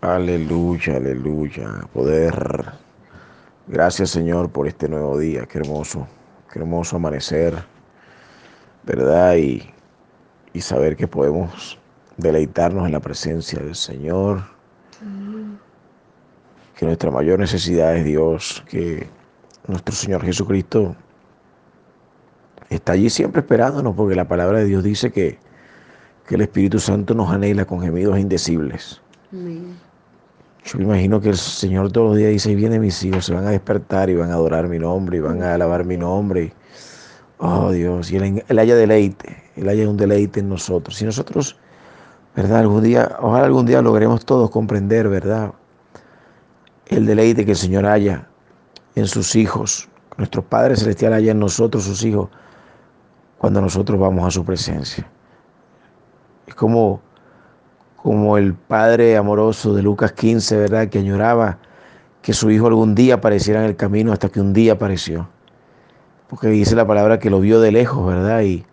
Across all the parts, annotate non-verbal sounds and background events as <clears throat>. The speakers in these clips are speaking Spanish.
Aleluya, aleluya. Poder. Gracias Señor por este nuevo día. Qué hermoso, qué hermoso amanecer. ¿Verdad? Y, y saber que podemos deleitarnos en la presencia del Señor. Que nuestra mayor necesidad es Dios, que nuestro Señor Jesucristo está allí siempre esperándonos, porque la palabra de Dios dice que, que el Espíritu Santo nos anhela con gemidos indecibles. Yo me imagino que el Señor todos los días dice, viene mis hijos, se van a despertar y van a adorar mi nombre y van a alabar mi nombre. Oh Dios, y él, él haya deleite, Él haya un deleite en nosotros. Si nosotros, ¿verdad? Algún día, ojalá algún día logremos todos comprender, ¿verdad? El deleite que el Señor haya en sus hijos, nuestro Padre Celestial haya en nosotros, sus hijos, cuando nosotros vamos a su presencia. Es como, como el Padre amoroso de Lucas 15, ¿verdad? Que añoraba que su hijo algún día apareciera en el camino hasta que un día apareció. Porque dice la palabra que lo vio de lejos, ¿verdad? Y,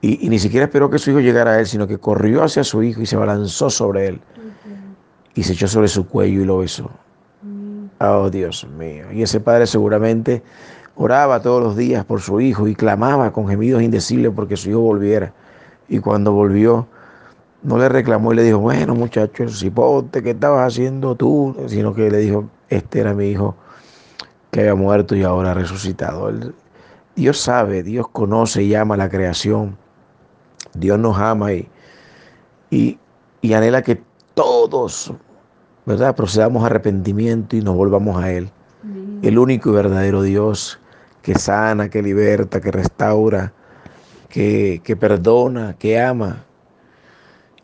y, y, ni siquiera esperó que su hijo llegara a él, sino que corrió hacia su hijo y se balanzó sobre él. Y se echó sobre su cuello y lo besó. Oh, Dios mío. Y ese padre seguramente oraba todos los días por su hijo y clamaba con gemidos indecibles porque su hijo volviera. Y cuando volvió, no le reclamó y le dijo, bueno muchacho, el cipote, ¿qué estabas haciendo tú? Sino que le dijo, este era mi hijo que había muerto y ahora ha resucitado. Dios sabe, Dios conoce y ama la creación. Dios nos ama y, y, y anhela que todos, ¿verdad? Procedamos a arrepentimiento y nos volvamos a Él. El único y verdadero Dios que sana, que liberta, que restaura, que, perdona, que ama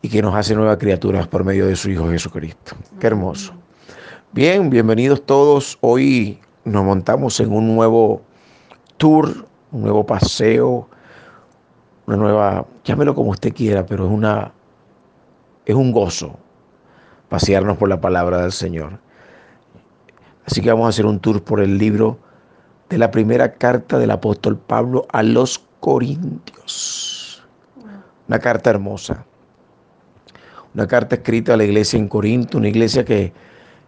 y que nos hace nuevas criaturas por medio de su Hijo Jesucristo. Qué hermoso. Bien, bienvenidos todos. Hoy nos montamos en un nuevo tour, un nuevo paseo, una nueva, llámelo como usted quiera, pero es una es un gozo pasearnos por la palabra del Señor. Así que vamos a hacer un tour por el libro de la primera carta del apóstol Pablo a los Corintios. Una carta hermosa. Una carta escrita a la iglesia en Corinto, una iglesia que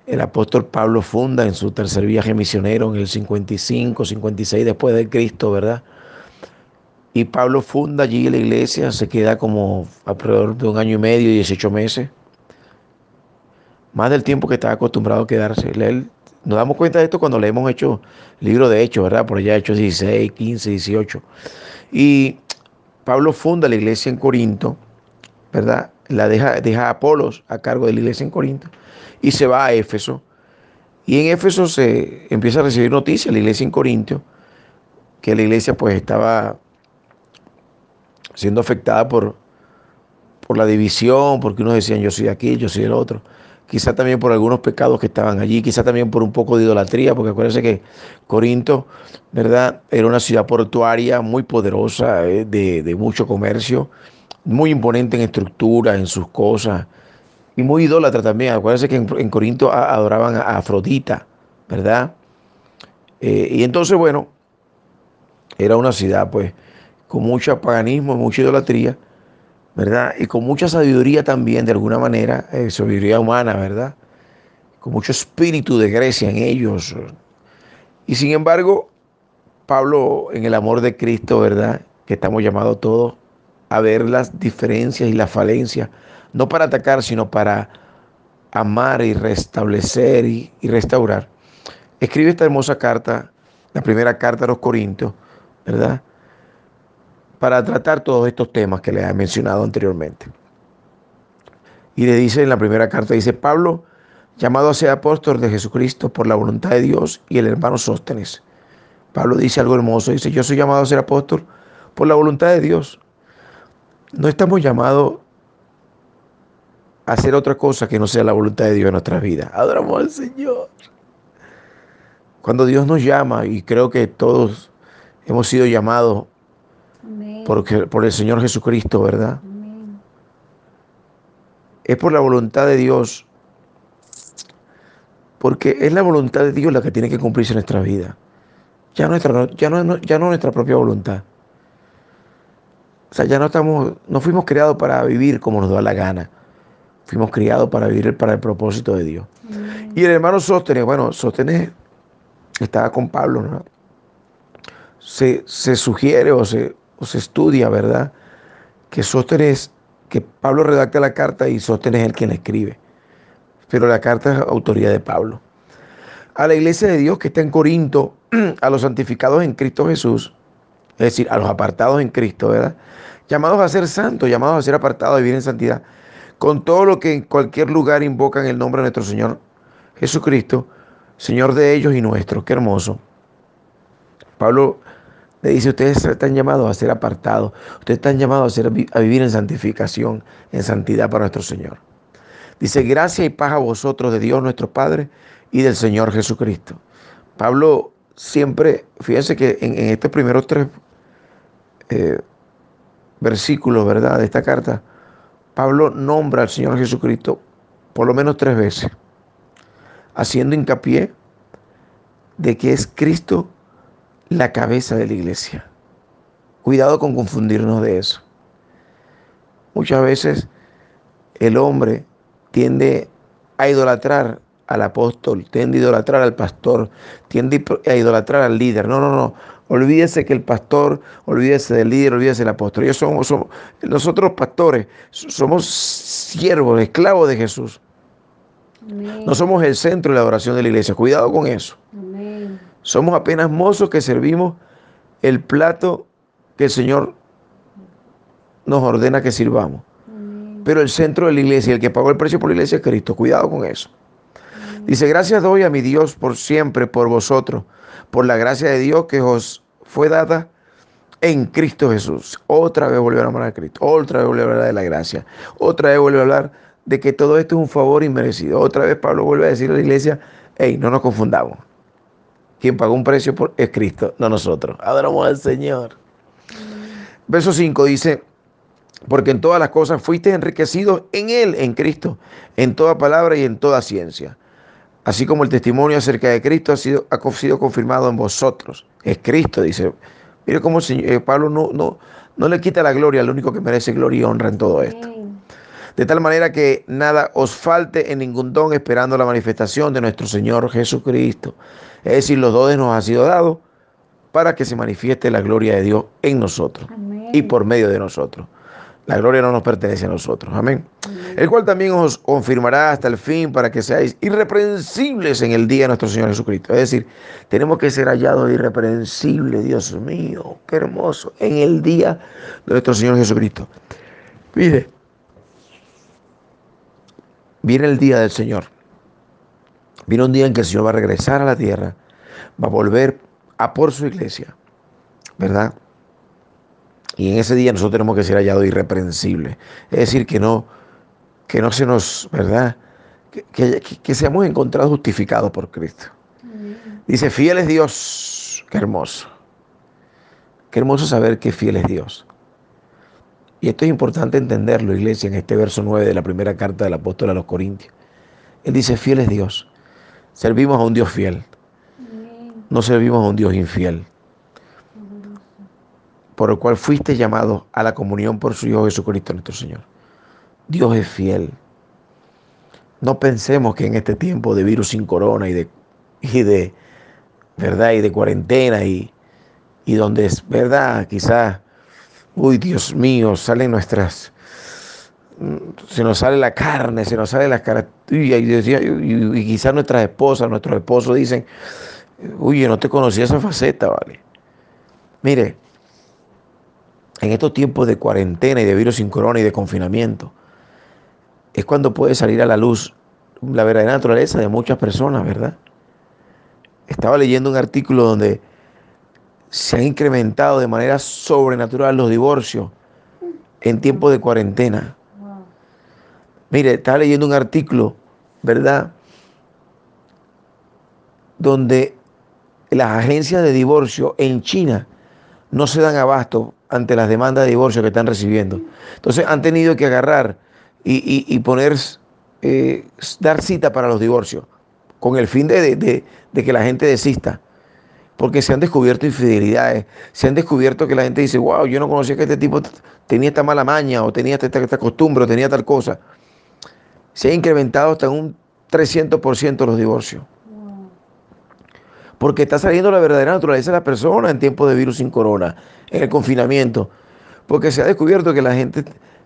el apóstol Pablo funda en su tercer viaje misionero en el 55, 56 después de Cristo, ¿verdad? Y Pablo funda allí la iglesia, se queda como alrededor de un año y medio, 18 meses. Más del tiempo que estaba acostumbrado a quedarse. Nos damos cuenta de esto cuando le hemos hecho libro de Hechos, ¿verdad? Por allá Hechos 16, 15, 18. Y Pablo funda la iglesia en Corinto, ¿verdad? La deja, deja a Apolos a cargo de la iglesia en Corinto y se va a Éfeso. Y en Éfeso se empieza a recibir noticias, la iglesia en Corinto, que la iglesia pues estaba siendo afectada por, por la división, porque unos decían yo soy aquí, yo soy el otro. Quizá también por algunos pecados que estaban allí, quizá también por un poco de idolatría, porque acuérdense que Corinto, ¿verdad? Era una ciudad portuaria muy poderosa, eh, de, mucho comercio, muy imponente en estructura, en sus cosas, y muy idólatra también. Acuérdense que en, en Corinto adoraban a Afrodita, ¿verdad? Eh, y entonces, bueno, era una ciudad, pues, con mucho paganismo, mucha idolatría, ¿verdad? Y con mucha sabiduría también, de alguna manera, eh, sabiduría humana, ¿verdad? Con mucho espíritu de Grecia en ellos. Y sin embargo, Pablo, en el amor de Cristo, ¿verdad? Que estamos llamados todos a ver las diferencias y las falencias, no para atacar, sino para amar y restablecer y, y restaurar. Escribe esta hermosa carta, la primera carta a los Corintios, ¿verdad? Para tratar todos estos temas que les he mencionado anteriormente. Y le dice en la primera carta, dice Pablo, llamado a ser apóstol de Jesucristo por la voluntad de Dios y el hermano Sóstenes. Pablo dice algo hermoso, dice, yo soy llamado a ser apóstol por la voluntad de Dios. No estamos llamados a hacer otra cosa que no sea la voluntad de Dios en nuestra vida. Adoramos al Señor. Cuando Dios nos llama, y creo que todos hemos sido llamados por, por, el Señor Jesucristo, ¿verdad? Es por la voluntad de Dios, porque es la voluntad de Dios la que tiene que cumplirse en nuestra vida. Ya, nuestra, ya, no, ya no nuestra propia voluntad. O sea, ya no estamos, no fuimos criados para vivir como nos da la gana. Fuimos criados para vivir para el propósito de Dios. Y el hermano Sóstenes, bueno, Sóstenes estaba con Pablo, ¿no? Se, sugiere o se, o se estudia, ¿verdad? Que Sóstenes, que Pablo redacta la carta y Sóstenes es el quien la escribe. Pero la carta es autoría de Pablo. A la iglesia de Dios que está en Corinto, <clears throat> a los santificados en Cristo Jesús, es decir, a los apartados en Cristo, ¿verdad? Llamados a ser santos, llamados a ser apartados, a vivir en santidad, con todo lo que en cualquier lugar invocan el nombre de nuestro Señor Jesucristo, Señor de ellos y nuestro. Qué hermoso. Pablo le dice, ustedes están llamados a ser apartados, ustedes están llamados a, ser, a vivir en santificación, en santidad para nuestro Señor. Dice, gracia y paz a vosotros de Dios nuestro Padre y del Señor Jesucristo. Pablo siempre, fíjense que en, estos primeros tres eh, versículos, ¿verdad?, de esta carta, Pablo nombra al Señor Jesucristo por lo menos tres veces, haciendo hincapié de que es Cristo la cabeza de la iglesia. Cuidado con confundirnos de eso. Muchas veces el hombre tiende a idolatrar al apóstol, tiende a idolatrar al pastor, tiende a idolatrar al líder. No, no, no. Olvídese que el pastor, olvídese del líder, olvídese del apóstol. Ellos somos, somos, nosotros pastores somos siervos, esclavos de Jesús. No somos el centro de la adoración de la iglesia. Cuidado con eso. Somos apenas mozos que servimos el plato que el Señor nos ordena que sirvamos. Pero el centro de la iglesia, el que pagó el precio por la iglesia es Cristo. Cuidado con eso. Dice, gracias doy a mi Dios por siempre, por vosotros, por la gracia de Dios que os fue dada en Cristo Jesús. Otra vez vuelve a hablar de Cristo, otra vez vuelve a hablar de la gracia, otra vez vuelve a hablar de que todo esto es un favor inmerecido. Otra vez Pablo vuelve a decir a la iglesia, hey, no nos confundamos. Quien pagó un precio por, es Cristo, no nosotros. Adoramos al Señor. Verso 5 dice, porque en todas las cosas fuiste enriquecidos en Él, en Cristo, en toda palabra y en toda ciencia así como el testimonio acerca de Cristo ha sido, ha sido confirmado en vosotros. Es Cristo, dice. Mire cómo eh, Pablo no, no, no le quita la gloria al único que merece gloria y honra en todo esto. De tal manera que nada os falte en ningún don esperando la manifestación de nuestro Señor Jesucristo. Es decir, los dones nos han sido dados para que se manifieste la gloria de Dios en nosotros y por medio de nosotros. La gloria no nos pertenece a nosotros. Amén. El cual también os confirmará hasta el fin para que seáis irreprensibles en el día de nuestro Señor Jesucristo. Es decir, tenemos que ser hallados irreprensibles, Dios mío, qué hermoso, en el día de nuestro Señor Jesucristo. Mire, viene el día del Señor. Viene un día en que el Señor va a regresar a la tierra, va a volver a por su iglesia, ¿verdad? Y en ese día nosotros tenemos que ser hallados irreprensibles. Es decir, que no, que no se nos, ¿verdad? Que, que, seamos encontrados justificados por Cristo. Dice, fiel es Dios. Qué hermoso. Qué hermoso saber que fiel es Dios. Y esto es importante entenderlo, iglesia, en este verso 9 de la primera carta del apóstol a los Corintios. Él dice, fiel es Dios. Servimos a un Dios fiel. No servimos a un Dios infiel por el cual fuiste llamado a la comunión por su Hijo Jesucristo nuestro Señor. Dios es fiel. No pensemos que en este tiempo de virus sin corona y de, y de verdad y de cuarentena y, y donde es verdad, quizás, uy Dios mío, salen nuestras, se nos sale la carne, se nos sale las caras, y, y, y quizás nuestras esposas, nuestros esposos dicen, uy, yo no te conocía esa faceta, ¿vale? Mire, en estos tiempos de cuarentena y de virus sin corona y de confinamiento, es cuando puede salir a la luz la verdadera naturaleza de muchas personas, ¿verdad? Estaba leyendo un artículo donde se han incrementado de manera sobrenatural los divorcios en tiempos de cuarentena. Mire, estaba leyendo un artículo, ¿verdad? Donde las agencias de divorcio en China no se dan abasto ante las demandas de divorcio que están recibiendo. Entonces han tenido que agarrar y, poner, eh, dar cita para los divorcios, con el fin de, que la gente desista. porque se han descubierto infidelidades, se han descubierto que la gente dice, wow, yo no conocía que este tipo tenía esta mala maña o tenía esta, esta costumbre o tenía tal cosa. Se ha incrementado hasta un 300% los divorcios. Porque está saliendo la verdadera naturaleza de la persona en tiempos de virus sin corona, en el confinamiento. Porque se ha descubierto que la gente,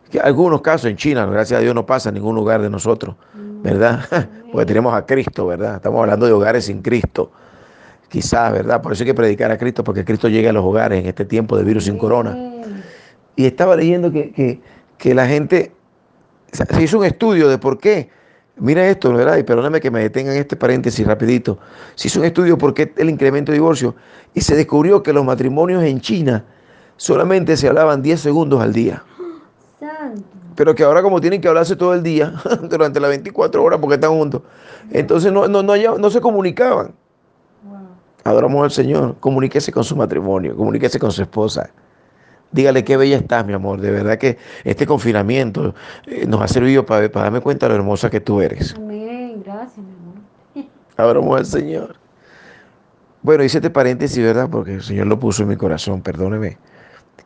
que algunos casos en China, gracias a Dios no pasa en ningún lugar de nosotros, ¿verdad? <laughs> Porque tenemos a Cristo, ¿verdad? Estamos hablando de hogares sin Cristo. Quizás, ¿verdad? Por eso hay que predicar a Cristo, porque Cristo llega a los hogares en este tiempo de virus sin corona. Y estaba leyendo que, la gente, se hizo un estudio de por qué. Mira esto, ¿verdad? Y perdóname que me detengan este paréntesis rapidito. Se hizo un estudio de por qué el incremento de divorcio y se descubrió que los matrimonios en China solamente se hablaban 10 segundos al día. Pero que ahora como tienen que hablarse todo el día, <laughs> durante las 24 horas porque están juntos, entonces no, no, no, no se comunicaban. Adoramos al Señor. Comuníquese con su matrimonio, comuníquese con su esposa. Dígale qué bella estás, mi amor. De verdad que este confinamiento eh, nos ha servido para, darme cuenta de lo hermosa que tú eres. Amén. Gracias, mi amor. <laughs> Adoramos al Señor. Bueno, hice este paréntesis, ¿verdad? Porque el Señor lo puso en mi corazón, perdóneme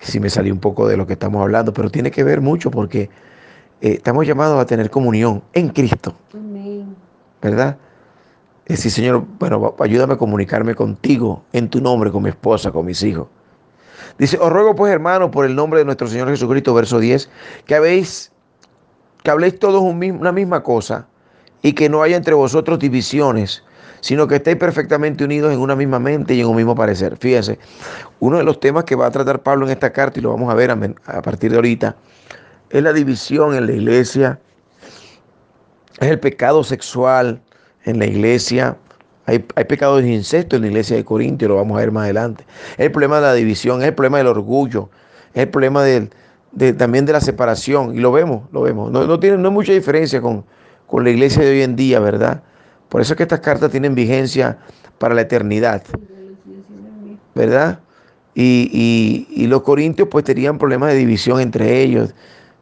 si me salí un poco de lo que estamos hablando, pero tiene que ver mucho porque eh, estamos llamados a tener comunión en Cristo. Amén. ¿Verdad? Es decir, Señor, bueno, ayúdame a comunicarme contigo en tu nombre, con mi esposa, con mis hijos. Dice, os ruego pues, hermano, por el nombre de nuestro Señor Jesucristo, verso 10, que habéis, que habléis todos una misma cosa y que no haya entre vosotros divisiones, sino que estéis perfectamente unidos en una misma mente y en un mismo parecer. Fíjense, uno de los temas que va a tratar Pablo en esta carta, y lo vamos a ver a partir de ahorita, es la división en la iglesia, es el pecado sexual, en la iglesia. Hay, pecados de incesto en la iglesia de Corintio, lo vamos a ver más adelante. Es el problema de la división, es el problema del orgullo, es el problema del, también de la separación. Y lo vemos, lo vemos. No, tiene, no hay mucha diferencia con, con la iglesia de hoy en día, ¿verdad? Por eso es que estas cartas tienen vigencia para la eternidad. ¿Verdad? Y, y, y, los corintios pues tenían problemas de división entre ellos.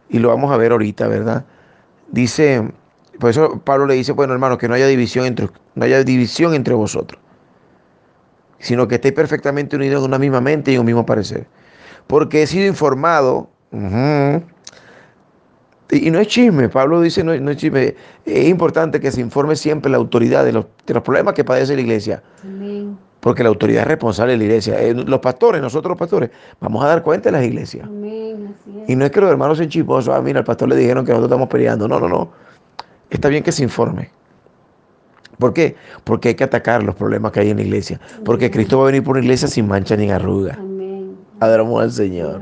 Y lo vamos a ver ahorita, ¿verdad? Dice por eso Pablo le dice, bueno hermanos, que no haya división entre, no haya división entre vosotros, sino que estéis perfectamente unidos en una misma mente y en un mismo parecer. Porque he sido informado, y no es chisme, Pablo dice, no, es chisme, es importante que se informe siempre la autoridad de los, problemas que padece la iglesia. Porque la autoridad es responsable de la iglesia. Eh, los pastores, nosotros los pastores, vamos a dar cuenta de las iglesias. Y no es que los hermanos sean chismosos, ah, mira, al pastor le dijeron que nosotros estamos peleando. No, no, no está bien que se informe. ¿Por qué? Porque hay que atacar los problemas que hay en la iglesia. Porque Cristo va a venir por una iglesia sin mancha ni arruga. Amén. Adoramos al Señor.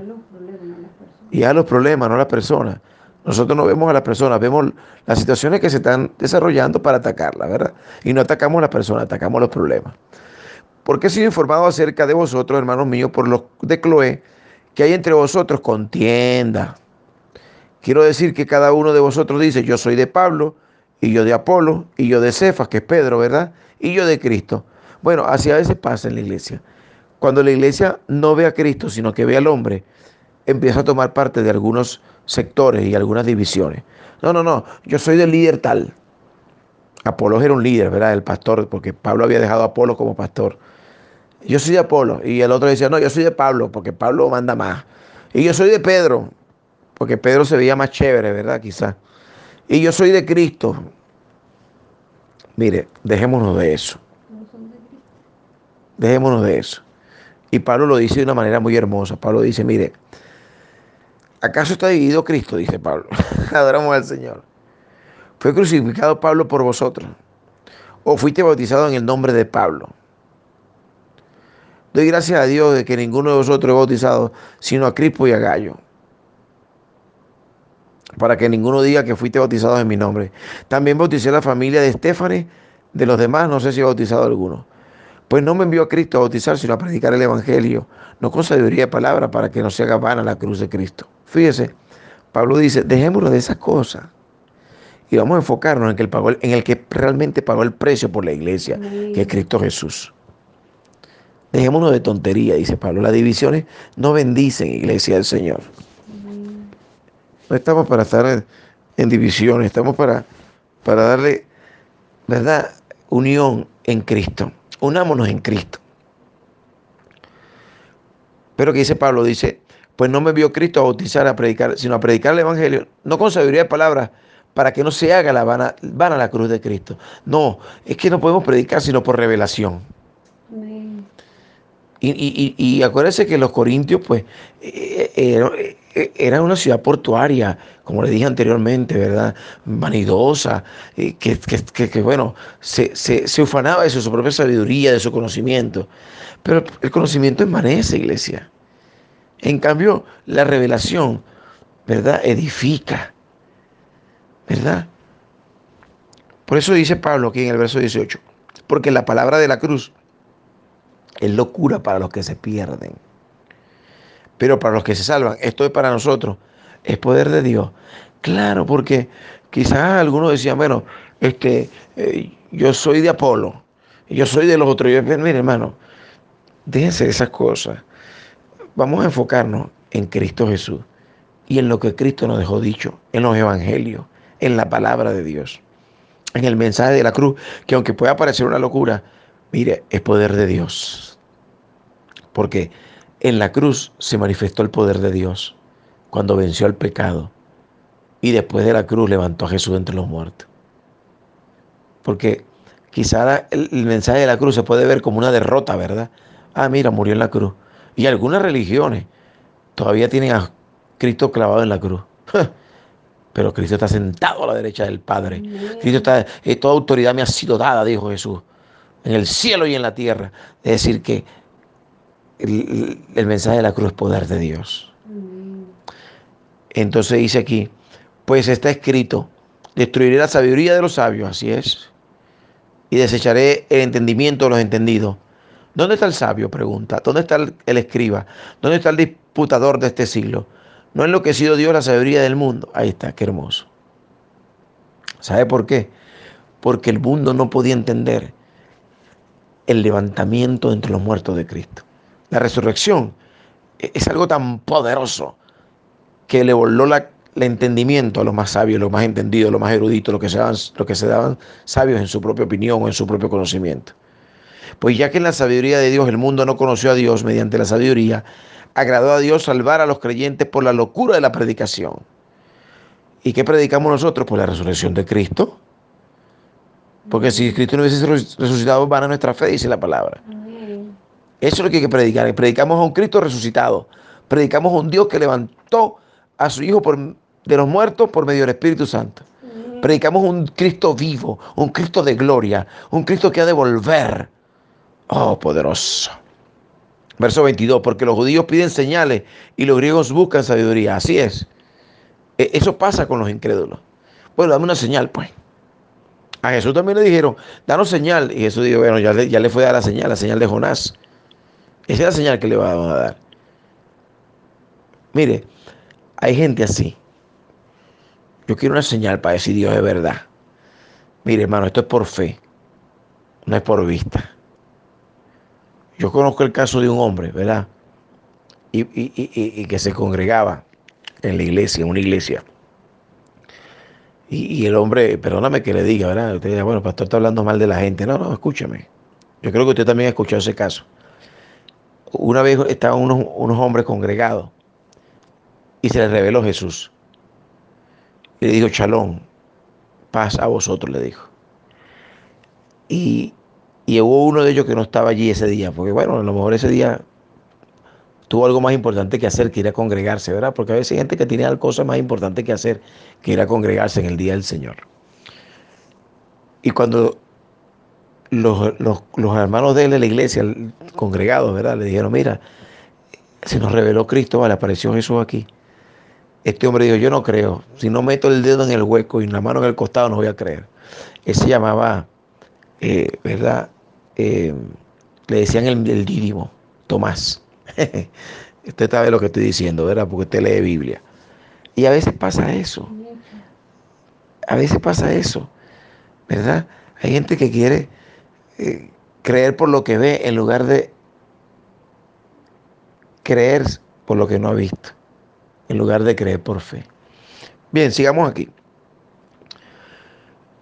Y a los problemas, no a las personas. Nosotros no vemos a las personas, vemos las situaciones que se están desarrollando para atacarlas, ¿verdad? Y no atacamos a las personas, atacamos los problemas. Porque he sido informado acerca de vosotros, hermanos míos, por los de Cloé, que hay entre vosotros contienda Quiero decir que cada uno de vosotros dice, yo soy de Pablo, y yo de Apolo, y yo de Cefas, que es Pedro, ¿verdad? Y yo de Cristo. Bueno, así a veces pasa en la iglesia. Cuando la iglesia no ve a Cristo, sino que ve al hombre, empieza a tomar parte de algunos sectores y algunas divisiones. No, no, no, yo soy del líder tal. Apolo era un líder, ¿verdad? El pastor, porque Pablo había dejado a Apolo como pastor. Yo soy de Apolo. Y el otro decía, no, yo soy de Pablo, porque Pablo manda más. Y yo soy de Pedro, porque Pedro se veía más chévere, ¿verdad? Quizás. Y yo soy de Cristo. Mire, dejémonos de eso. Dejémonos de eso. Y Pablo lo dice de una manera muy hermosa. Pablo dice, mire, ¿acaso está dividido Cristo? Dice Pablo. <laughs> Adoramos al Señor. ¿Fue crucificado Pablo por vosotros? ¿O fuiste bautizado en el nombre de Pablo? Doy gracias a Dios de que ninguno de vosotros es bautizado, sino a Crispo y a Gallo para que ninguno diga que fuiste bautizado en mi nombre. También bauticé a la familia de Estefanes, de los demás no sé si he bautizado a alguno. Pues no me envió a Cristo a bautizar, sino a predicar el Evangelio, no con sabiduría de palabra, para que no se haga vana la cruz de Cristo. Fíjese, Pablo dice, dejémonos de esas cosas y vamos a enfocarnos en, que el pagó, en el que realmente pagó el precio por la iglesia, que es Cristo Jesús. Dejémonos de tontería, dice Pablo. Las divisiones no bendicen, iglesia del Señor. No estamos para estar en, división, estamos para, para darle, ¿verdad?, unión en Cristo. Unámonos en Cristo. Pero que dice Pablo, dice, pues no me vio Cristo a bautizar, a predicar, sino a predicar el Evangelio, no con sabiduría de palabras, para que no se haga la vana, vana la cruz de Cristo. No, es que no podemos predicar sino por revelación. Y, y, y, acuérdense que los corintios, pues, eh, eh, eh, eran una ciudad portuaria, como le dije anteriormente, ¿verdad? Vanidosa, que, que, bueno, se, se, ufanaba de su propia sabiduría, de su conocimiento. Pero el conocimiento envanece, iglesia. En cambio, la revelación, ¿verdad? Edifica, ¿verdad? Por eso dice Pablo aquí en el verso 18, porque la palabra de la cruz es locura para los que se pierden. Pero para los que se salvan, esto es para nosotros, es poder de Dios. Claro, porque quizás algunos decían, bueno, este, yo soy de Apolo, yo soy de los otros. Yo, mire, hermano, déjense esas cosas. Vamos a enfocarnos en Cristo Jesús y en lo que Cristo nos dejó dicho, en los evangelios, en la palabra de Dios, en el mensaje de la cruz, que aunque pueda parecer una locura, Mire, es poder de Dios. Porque en la cruz se manifestó el poder de Dios cuando venció al pecado. Y después de la cruz levantó a Jesús entre los muertos. Porque quizá el, mensaje de la cruz se puede ver como una derrota, ¿verdad? Ah, mira, murió en la cruz. Y algunas religiones todavía tienen a Cristo clavado en la cruz. <laughs> Pero Cristo está sentado a la derecha del Padre. Cristo está, eh, toda autoridad me ha sido dada, dijo Jesús en el cielo y en la tierra. Es decir, que el, mensaje de la cruz es poder de Dios. Entonces dice aquí, pues está escrito, destruiré la sabiduría de los sabios, así es, y desecharé el entendimiento de los entendidos. ¿Dónde está el sabio? Pregunta. ¿Dónde está el, el escriba? ¿Dónde está el disputador de este siglo? ¿No ha enloquecido Dios la sabiduría del mundo? Ahí está, qué hermoso. ¿Sabe por qué? Porque el mundo no podía entender el levantamiento entre los muertos de Cristo. La resurrección es algo tan poderoso que le voló el entendimiento a los más sabios, los más entendidos, los más eruditos, los que, se daban, que se daban sabios en su propia opinión o en su propio conocimiento. Pues ya que en la sabiduría de Dios el mundo no conoció a Dios mediante la sabiduría, agradó a Dios salvar a los creyentes por la locura de la predicación. ¿Y qué predicamos nosotros? Por la resurrección de Cristo. Porque si Cristo no hubiese resucitado, van a nuestra fe, dice la palabra. Eso es lo que hay que predicar. Predicamos a un Cristo resucitado. Predicamos a un Dios que levantó a su Hijo de los muertos por medio del Espíritu Santo. Predicamos un Cristo vivo, un Cristo de gloria, un Cristo que ha de volver. Oh, poderoso. Verso 22, porque los judíos piden señales y los griegos buscan sabiduría. Así es. E, eso pasa con los incrédulos. Bueno, dame una señal, pues. A Jesús también le dijeron, danos señal. Y Jesús dijo, bueno, ya le, fue a dar la señal, la señal de Jonás. Esa es la señal que le vamos a dar. Mire, hay gente así. Yo quiero una señal para decir Dios es verdad. Mire, hermano, esto es por fe, no es por vista. Yo conozco el caso de un hombre, ¿verdad? Y que se congregaba en la iglesia, en una iglesia. Y, el hombre, perdóname que le diga, ¿verdad? Usted dice, bueno, pastor está hablando mal de la gente. No, no, escúcheme. Yo creo que usted también ha escuchado ese caso. Una vez estaban unos, unos hombres congregados y se les reveló Jesús. Y le dijo, Chalón, paz a vosotros, le dijo. Y, y hubo uno de ellos que no estaba allí ese día, porque bueno, a lo mejor ese día tuvo algo más importante que hacer que ir a congregarse, ¿verdad? Porque a veces hay gente que tiene cosas más importantes que hacer que ir a congregarse en el día del Señor. Y cuando los, hermanos de él de la iglesia, congregados, ¿verdad? Le dijeron, mira, se nos reveló Cristo, vale, apareció Jesús aquí. Este hombre dijo, yo no creo. Si no meto el dedo en el hueco y la mano en el costado, no voy a creer. Él se llamaba, eh, ¿verdad? Eh, le decían el, el Dídimo, Tomás. <laughs> usted sabe lo que estoy diciendo, ¿verdad? Porque usted lee Biblia. Y a veces pasa eso. A veces pasa eso, ¿verdad? Hay gente que quiere eh, creer por lo que ve en lugar de creer por lo que no ha visto, en lugar de creer por fe. Bien, sigamos aquí.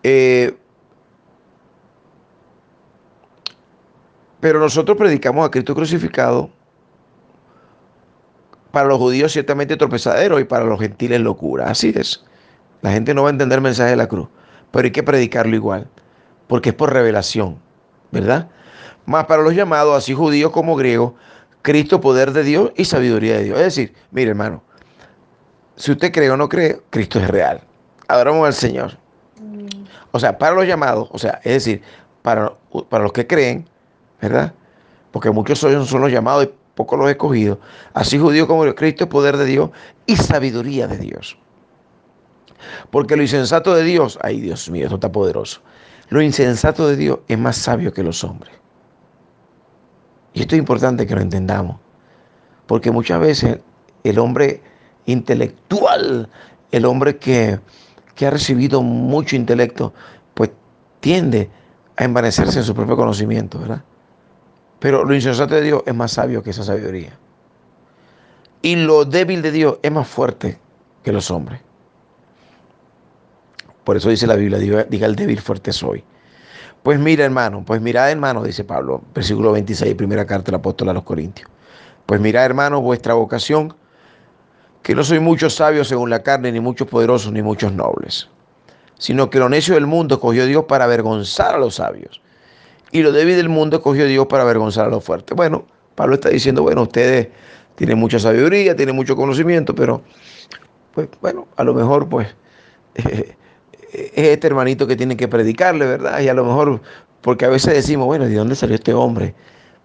Eh, pero nosotros predicamos a Cristo crucificado para los judíos ciertamente tropezadero y para los gentiles locura. Así es. La gente no va a entender el mensaje de la cruz, pero hay que predicarlo igual, porque es por revelación, ¿verdad? Más para los llamados, así judíos como griegos, Cristo poder de Dios y sabiduría de Dios. Es decir, mire hermano, si usted cree o no cree, Cristo es real. Adoramos al Señor. O sea, para los llamados, o sea, es decir, para, para los que creen, ¿verdad? Porque muchos son, son los llamados y pocos los escogidos. Así judíos como Cristo es poder de Dios y sabiduría de Dios. Porque lo insensato de Dios, ay Dios mío, esto está poderoso. Lo insensato de Dios es más sabio que los hombres. Y esto es importante que lo entendamos. Porque muchas veces el hombre intelectual, el hombre que, que ha recibido mucho intelecto, pues tiende a envanecerse en su propio conocimiento, ¿verdad? Pero lo insensato de Dios es más sabio que esa sabiduría. Y lo débil de Dios es más fuerte que los hombres. Por eso dice la Biblia, diga, el débil fuerte soy. Pues mira, hermano, pues mira, hermano, dice Pablo, versículo 26, primera carta del apóstol a los Corintios. Pues mira, hermano, vuestra vocación, que no soy muchos sabios según la carne, ni muchos poderosos, ni muchos nobles, sino que lo necio del mundo cogió Dios para avergonzar a los sabios. Y lo débil del mundo cogió Dios para avergonzar a los fuertes. Bueno, Pablo está diciendo, bueno, ustedes tienen mucha sabiduría, tienen mucho conocimiento, pero, pues bueno, a lo mejor, pues, <laughs> es este hermanito que tiene que predicarle, ¿verdad? Y a lo mejor, porque a veces decimos, bueno, ¿de dónde salió este hombre?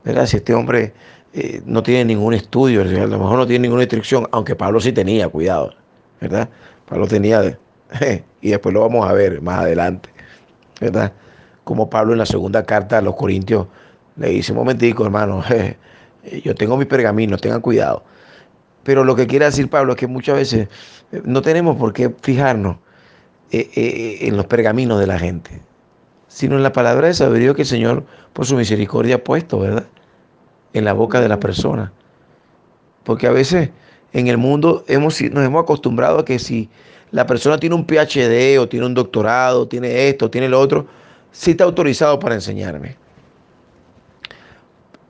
¿Verdad? Si este hombre eh, no tiene ningún estudio, a lo mejor no tiene ninguna instrucción, aunque Pablo sí tenía, cuidado, ¿verdad? Pablo tenía, <laughs> y después lo vamos a ver más adelante, ¿verdad? Como Pablo en la segunda carta a los Corintios le dice, un momentico, hermano, <laughs> yo tengo mis pergaminos, tengan cuidado. Pero lo que quiere decir Pablo es que muchas veces eh, no tenemos por qué fijarnos eh, en los pergaminos de la gente, sino en la palabra de sabiduría que el Señor, por su misericordia, ha puesto, ¿verdad? en la boca de la persona. Porque a veces en el mundo hemos, nos hemos acostumbrado a que si la persona tiene un PhD o tiene un doctorado, tiene esto, tiene lo otro, sí está autorizado para enseñarme.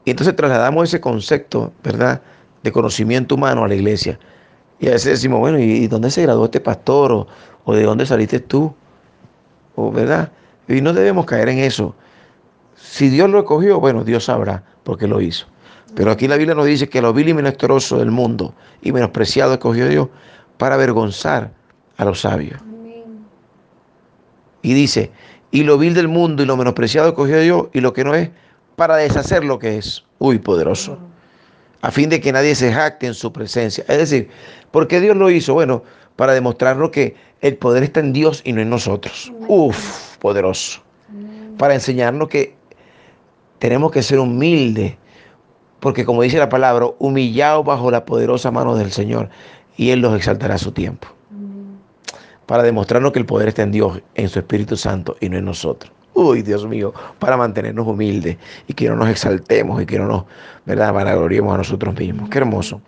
Y entonces trasladamos ese concepto, ¿verdad?, de conocimiento humano a la iglesia. Y a veces decimos, bueno, ¿y dónde se graduó este pastor? ¿O, o de dónde saliste tú? ¿O, ¿Verdad? Y no debemos caer en eso. Si Dios lo escogió, bueno, Dios sabrá por qué lo hizo. Pero aquí la Biblia nos dice que lo vil y menesteroso del mundo y menospreciado escogió Dios para avergonzar a los sabios. Y dice, y lo vil del mundo y lo menospreciado escogió Dios y lo que no es, para deshacer lo que es. Uy, poderoso. A fin de que nadie se jacte en su presencia. Es decir, ¿por qué Dios lo hizo? Bueno, para demostrarnos que el poder está en Dios y no en nosotros. Uf, poderoso. Para enseñarnos que tenemos que ser humildes, porque como dice la palabra, humillados bajo la poderosa mano del Señor, y Él los exaltará a su tiempo. Para demostrarnos que el poder está en Dios, en su Espíritu Santo, y no en nosotros. Uy, Dios mío, para mantenernos humildes y que no nos exaltemos y que no nos, ¿verdad?, vanagloriemos a nosotros mismos. Qué hermoso.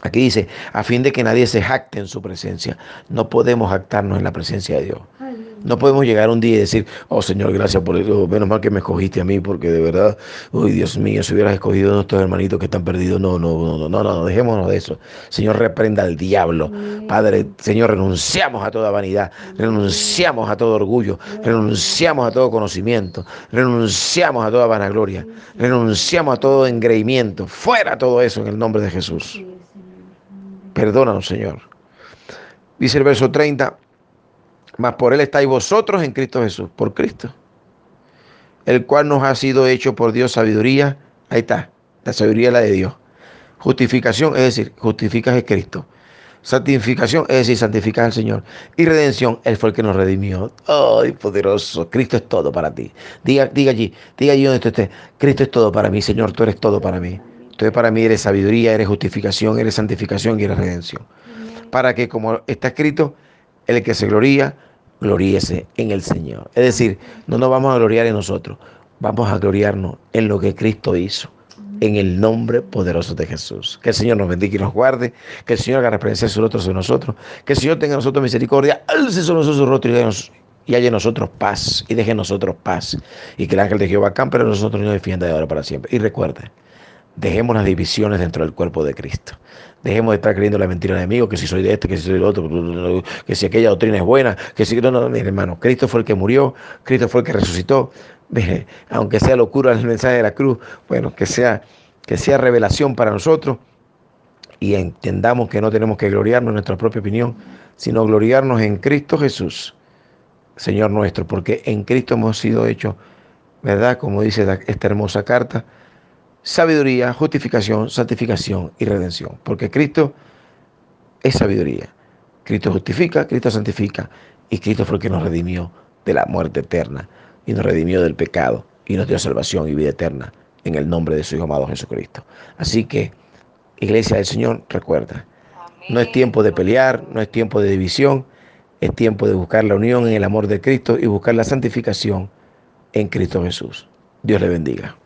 Aquí dice, a fin de que nadie se jacte en su presencia. No podemos jactarnos en la presencia de Dios. No podemos llegar un día y decir, oh Señor, gracias por eso, menos mal que me escogiste a mí, porque de verdad, uy Dios mío, si hubieras escogido a nuestros hermanitos que están perdidos, no, no, no, no, no, no, dejémonos de eso. Señor, reprenda al diablo. Padre, Señor, renunciamos a toda vanidad, renunciamos a todo orgullo, renunciamos a todo conocimiento, renunciamos a toda vanagloria, renunciamos a todo engreimiento. Fuera todo eso en el nombre de Jesús. Perdónanos, Señor. Dice el verso 30 mas por él estáis vosotros en Cristo Jesús, por Cristo, el cual nos ha sido hecho por Dios sabiduría, ahí está, la sabiduría es la de Dios. Justificación, es decir, justificas a Cristo. Santificación, es decir, santificas al Señor. Y redención, Él fue el que nos redimió. ¡Ay, poderoso! Cristo es todo para ti. Diga, diga allí, diga allí donde tú estés. Cristo es todo para mí, Señor, tú eres todo para mí. Tú para mí eres sabiduría, eres justificación, eres santificación y eres redención. Para que, como está escrito, el que se gloría, gloríese en el Señor. Es decir, no nos vamos a gloriar en nosotros, vamos a gloriarnos en lo que Cristo hizo. En el nombre poderoso de Jesús. Que el Señor nos bendiga y nos guarde. Que el Señor haga referencia a otros de nosotros. Que el Señor tenga a nosotros misericordia. Alce sobre nosotros su rostro y, haya en nosotros paz. Y deje en nosotros paz. Y que el ángel de Jehová campe en nosotros y nos defienda de ahora para siempre. Y recuerde, Dejemos las divisiones dentro del cuerpo de Cristo. Dejemos de estar creyendo la mentira del enemigo, que si soy de este, que si soy del otro, que si aquella doctrina es buena, que si... No, no, mi hermano, Cristo fue el que murió, Cristo fue el que resucitó. Aunque sea locura el mensaje de la cruz, bueno, que sea, que sea revelación para nosotros y entendamos que no tenemos que gloriarnos en nuestra propia opinión, sino gloriarnos en Cristo Jesús, Señor nuestro, porque en Cristo hemos sido hechos, ¿verdad? Como dice esta hermosa carta, sabiduría, justificación, santificación y redención. Porque Cristo es sabiduría. Cristo justifica, Cristo santifica y Cristo fue el que nos redimió de la muerte eterna y nos redimió del pecado y nos dio salvación y vida eterna en el nombre de su Hijo amado Jesucristo. Así que, Iglesia del Señor, recuerda, no es tiempo de pelear, no es tiempo de división, es tiempo de buscar la unión en el amor de Cristo y buscar la santificación en Cristo Jesús. Dios le bendiga.